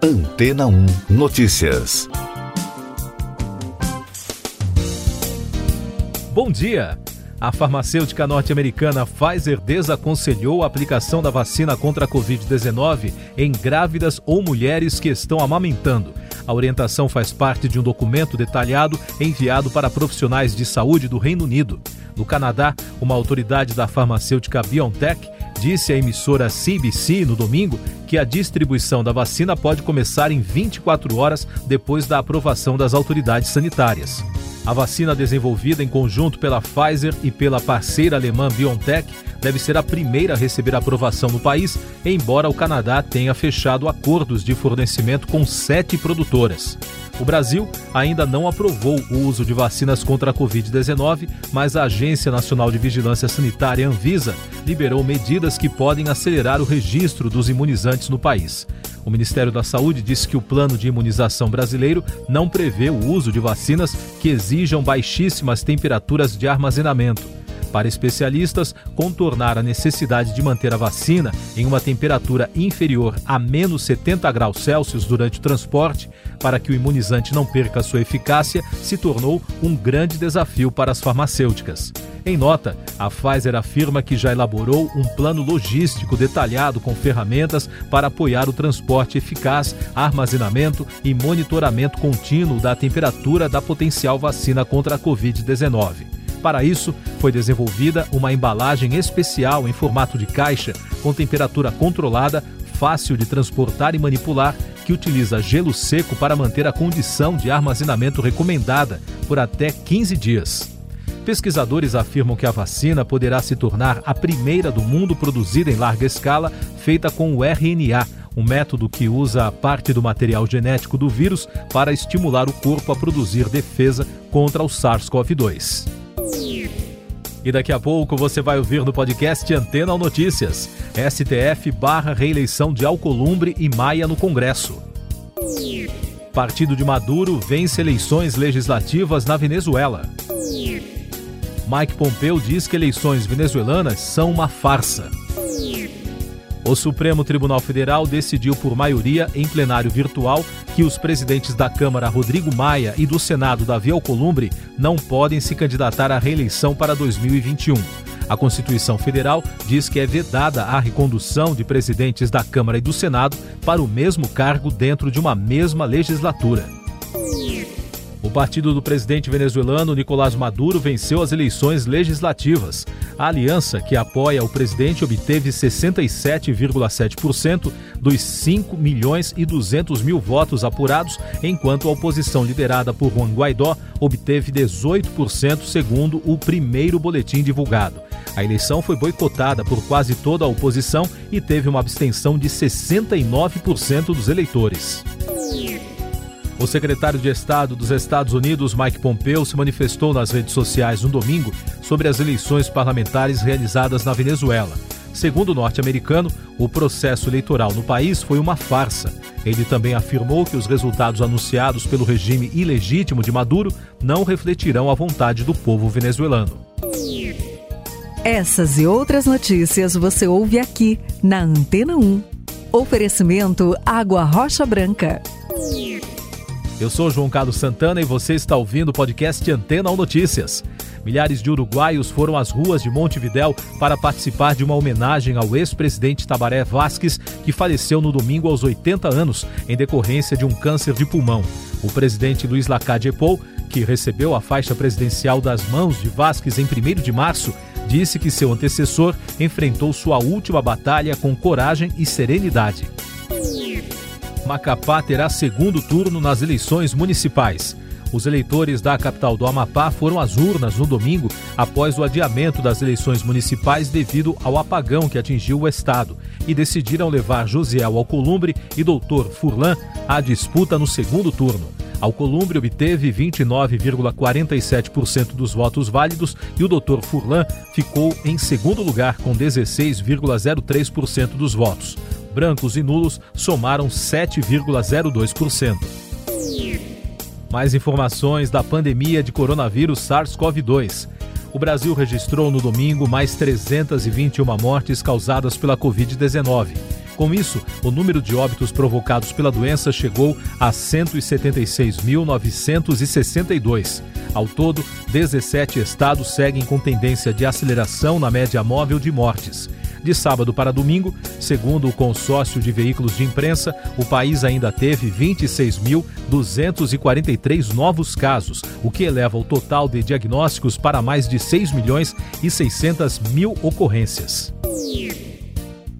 Antena 1 Notícias. Bom dia! A farmacêutica norte-americana Pfizer desaconselhou a aplicação da vacina contra a Covid-19 em grávidas ou mulheres que estão amamentando. A orientação faz parte de um documento detalhado enviado para profissionais de saúde do Reino Unido. No Canadá, uma autoridade da farmacêutica BioNTech disse à emissora CBC no domingo que a distribuição da vacina pode começar em 24 horas depois da aprovação das autoridades sanitárias. A vacina desenvolvida em conjunto pela Pfizer e pela parceira alemã BioNTech deve ser a primeira a receber aprovação no país, embora o Canadá tenha fechado acordos de fornecimento com sete produtoras. O Brasil ainda não aprovou o uso de vacinas contra a Covid-19, mas a Agência Nacional de Vigilância Sanitária, Anvisa, liberou medidas que podem acelerar o registro dos imunizantes no país. O Ministério da Saúde disse que o plano de imunização brasileiro não prevê o uso de vacinas que exijam baixíssimas temperaturas de armazenamento. Para especialistas, contornar a necessidade de manter a vacina em uma temperatura inferior a menos 70 graus Celsius durante o transporte, para que o imunizante não perca sua eficácia, se tornou um grande desafio para as farmacêuticas. Em nota, a Pfizer afirma que já elaborou um plano logístico detalhado com ferramentas para apoiar o transporte eficaz, armazenamento e monitoramento contínuo da temperatura da potencial vacina contra a Covid-19. Para isso, foi desenvolvida uma embalagem especial em formato de caixa, com temperatura controlada, fácil de transportar e manipular, que utiliza gelo seco para manter a condição de armazenamento recomendada por até 15 dias. Pesquisadores afirmam que a vacina poderá se tornar a primeira do mundo produzida em larga escala, feita com o RNA, um método que usa parte do material genético do vírus para estimular o corpo a produzir defesa contra o SARS-CoV-2. E daqui a pouco você vai ouvir no podcast Antena Notícias. STF barra reeleição de Alcolumbre e Maia no Congresso. Partido de Maduro vence eleições legislativas na Venezuela. Mike Pompeu diz que eleições venezuelanas são uma farsa. O Supremo Tribunal Federal decidiu por maioria em plenário virtual que os presidentes da Câmara Rodrigo Maia e do Senado Davi Alcolumbre não podem se candidatar à reeleição para 2021. A Constituição Federal diz que é vedada a recondução de presidentes da Câmara e do Senado para o mesmo cargo dentro de uma mesma legislatura. O partido do presidente venezuelano Nicolás Maduro venceu as eleições legislativas. A aliança que apoia o presidente obteve 67,7% dos 5 milhões e 200 mil votos apurados, enquanto a oposição liderada por Juan Guaidó obteve 18%, segundo o primeiro boletim divulgado. A eleição foi boicotada por quase toda a oposição e teve uma abstenção de 69% dos eleitores. O secretário de Estado dos Estados Unidos, Mike Pompeo, se manifestou nas redes sociais no domingo sobre as eleições parlamentares realizadas na Venezuela. Segundo o norte-americano, o processo eleitoral no país foi uma farsa. Ele também afirmou que os resultados anunciados pelo regime ilegítimo de Maduro não refletirão a vontade do povo venezuelano. Essas e outras notícias você ouve aqui na Antena 1. Oferecimento Água Rocha Branca. Eu sou João Carlos Santana e você está ouvindo o podcast Antena ou Notícias. Milhares de uruguaios foram às ruas de Montevidéu para participar de uma homenagem ao ex-presidente Tabaré Vasques, que faleceu no domingo aos 80 anos em decorrência de um câncer de pulmão. O presidente Luiz Lacalle Pou, que recebeu a faixa presidencial das mãos de Vasques em 1 de março, disse que seu antecessor enfrentou sua última batalha com coragem e serenidade. Macapá terá segundo turno nas eleições municipais. Os eleitores da capital do Amapá foram às urnas no domingo após o adiamento das eleições municipais devido ao apagão que atingiu o estado e decidiram levar Josiel Alcolumbre e Doutor Furlan à disputa no segundo turno. Alcolumbre obteve 29,47% dos votos válidos e o Dr. Furlan ficou em segundo lugar com 16,03% dos votos brancos e nulos somaram 7,02%. Mais informações da pandemia de coronavírus SARS-CoV-2. O Brasil registrou no domingo mais 321 mortes causadas pela Covid-19. Com isso, o número de óbitos provocados pela doença chegou a 176.962. Ao todo, 17 estados seguem com tendência de aceleração na média móvel de mortes. De sábado para domingo, segundo o consórcio de veículos de imprensa, o país ainda teve 26.243 novos casos, o que eleva o total de diagnósticos para mais de 6 milhões e 600 mil ocorrências.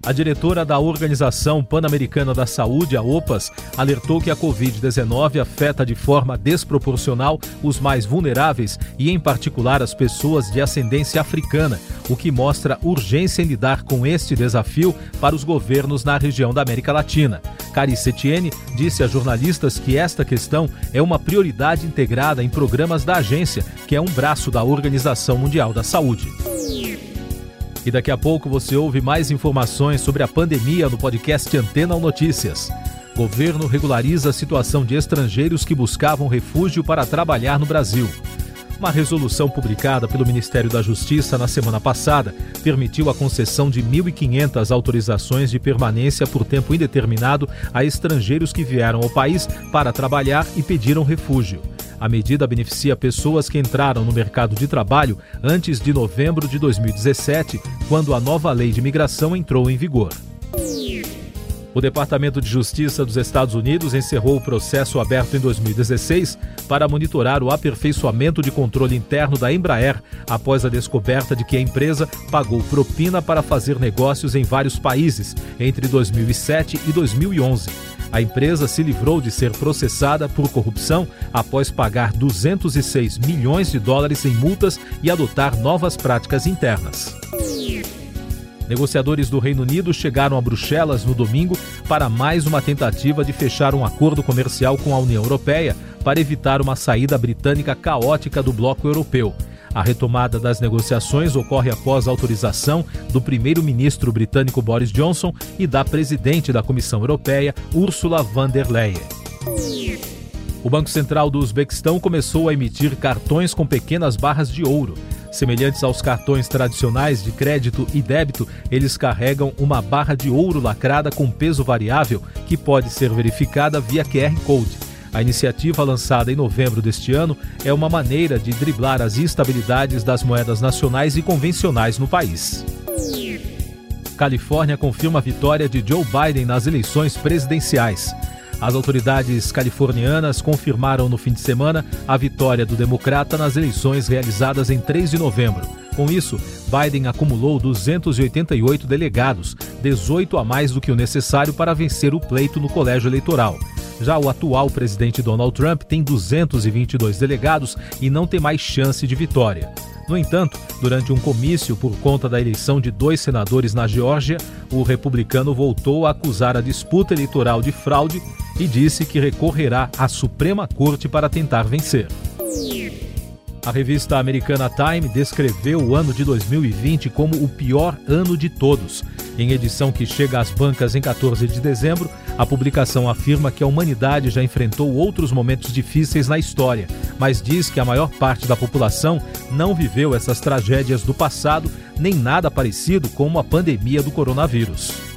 A diretora da Organização Pan-Americana da Saúde, a OPAS, alertou que a Covid-19 afeta de forma desproporcional os mais vulneráveis e, em particular, as pessoas de ascendência africana, o que mostra urgência em lidar com este desafio para os governos na região da América Latina. Cari Setiene disse a jornalistas que esta questão é uma prioridade integrada em programas da agência, que é um braço da Organização Mundial da Saúde. E daqui a pouco você ouve mais informações sobre a pandemia no podcast Antena ou Notícias. Governo regulariza a situação de estrangeiros que buscavam refúgio para trabalhar no Brasil. Uma resolução publicada pelo Ministério da Justiça na semana passada permitiu a concessão de 1.500 autorizações de permanência por tempo indeterminado a estrangeiros que vieram ao país para trabalhar e pediram refúgio. A medida beneficia pessoas que entraram no mercado de trabalho antes de novembro de 2017, quando a nova lei de imigração entrou em vigor. O Departamento de Justiça dos Estados Unidos encerrou o processo aberto em 2016 para monitorar o aperfeiçoamento de controle interno da Embraer após a descoberta de que a empresa pagou propina para fazer negócios em vários países entre 2007 e 2011. A empresa se livrou de ser processada por corrupção após pagar 206 milhões de dólares em multas e adotar novas práticas internas. Negociadores do Reino Unido chegaram a Bruxelas no domingo para mais uma tentativa de fechar um acordo comercial com a União Europeia para evitar uma saída britânica caótica do bloco europeu. A retomada das negociações ocorre após autorização do primeiro-ministro britânico Boris Johnson e da presidente da Comissão Europeia, Ursula von der Leyen. O Banco Central do Uzbequistão começou a emitir cartões com pequenas barras de ouro. Semelhantes aos cartões tradicionais de crédito e débito, eles carregam uma barra de ouro lacrada com peso variável que pode ser verificada via QR Code. A iniciativa, lançada em novembro deste ano, é uma maneira de driblar as instabilidades das moedas nacionais e convencionais no país. Califórnia confirma a vitória de Joe Biden nas eleições presidenciais. As autoridades californianas confirmaram no fim de semana a vitória do democrata nas eleições realizadas em 3 de novembro. Com isso, Biden acumulou 288 delegados, 18 a mais do que o necessário para vencer o pleito no colégio eleitoral. Já o atual presidente Donald Trump tem 222 delegados e não tem mais chance de vitória. No entanto, durante um comício por conta da eleição de dois senadores na Geórgia, o republicano voltou a acusar a disputa eleitoral de fraude e disse que recorrerá à Suprema Corte para tentar vencer. A revista americana Time descreveu o ano de 2020 como o pior ano de todos. Em edição que chega às bancas em 14 de dezembro, a publicação afirma que a humanidade já enfrentou outros momentos difíceis na história, mas diz que a maior parte da população não viveu essas tragédias do passado, nem nada parecido com a pandemia do coronavírus.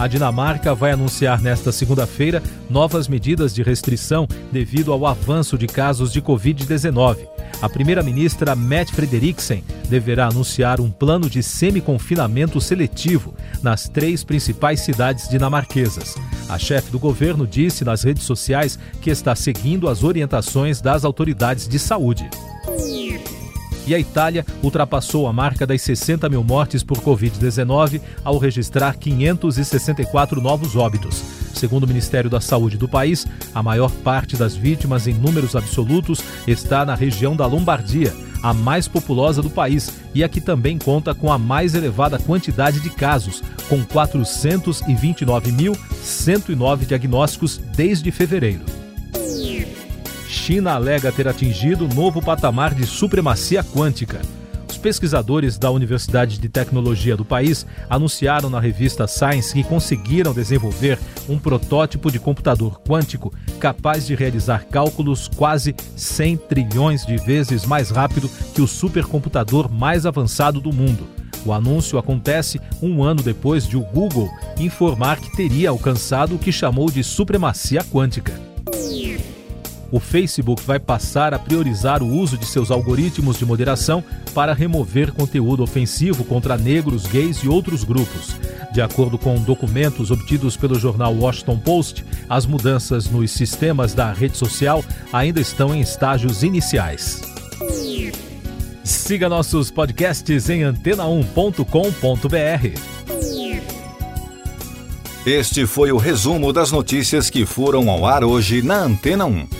A Dinamarca vai anunciar nesta segunda-feira novas medidas de restrição devido ao avanço de casos de Covid-19. A primeira-ministra Mette Frederiksen deverá anunciar um plano de semi-confinamento seletivo nas três principais cidades dinamarquesas. A chefe do governo disse nas redes sociais que está seguindo as orientações das autoridades de saúde e a Itália ultrapassou a marca das 60 mil mortes por Covid-19 ao registrar 564 novos óbitos. Segundo o Ministério da Saúde do país, a maior parte das vítimas em números absolutos está na região da Lombardia, a mais populosa do país e a que também conta com a mais elevada quantidade de casos, com 429.109 diagnósticos desde fevereiro. China alega ter atingido novo patamar de supremacia quântica. Os pesquisadores da Universidade de Tecnologia do país anunciaram na revista Science que conseguiram desenvolver um protótipo de computador quântico capaz de realizar cálculos quase 100 trilhões de vezes mais rápido que o supercomputador mais avançado do mundo. O anúncio acontece um ano depois de o Google informar que teria alcançado o que chamou de supremacia quântica. O Facebook vai passar a priorizar o uso de seus algoritmos de moderação para remover conteúdo ofensivo contra negros, gays e outros grupos. De acordo com documentos obtidos pelo jornal Washington Post, as mudanças nos sistemas da rede social ainda estão em estágios iniciais. Siga nossos podcasts em antena1.com.br. Este foi o resumo das notícias que foram ao ar hoje na Antena 1.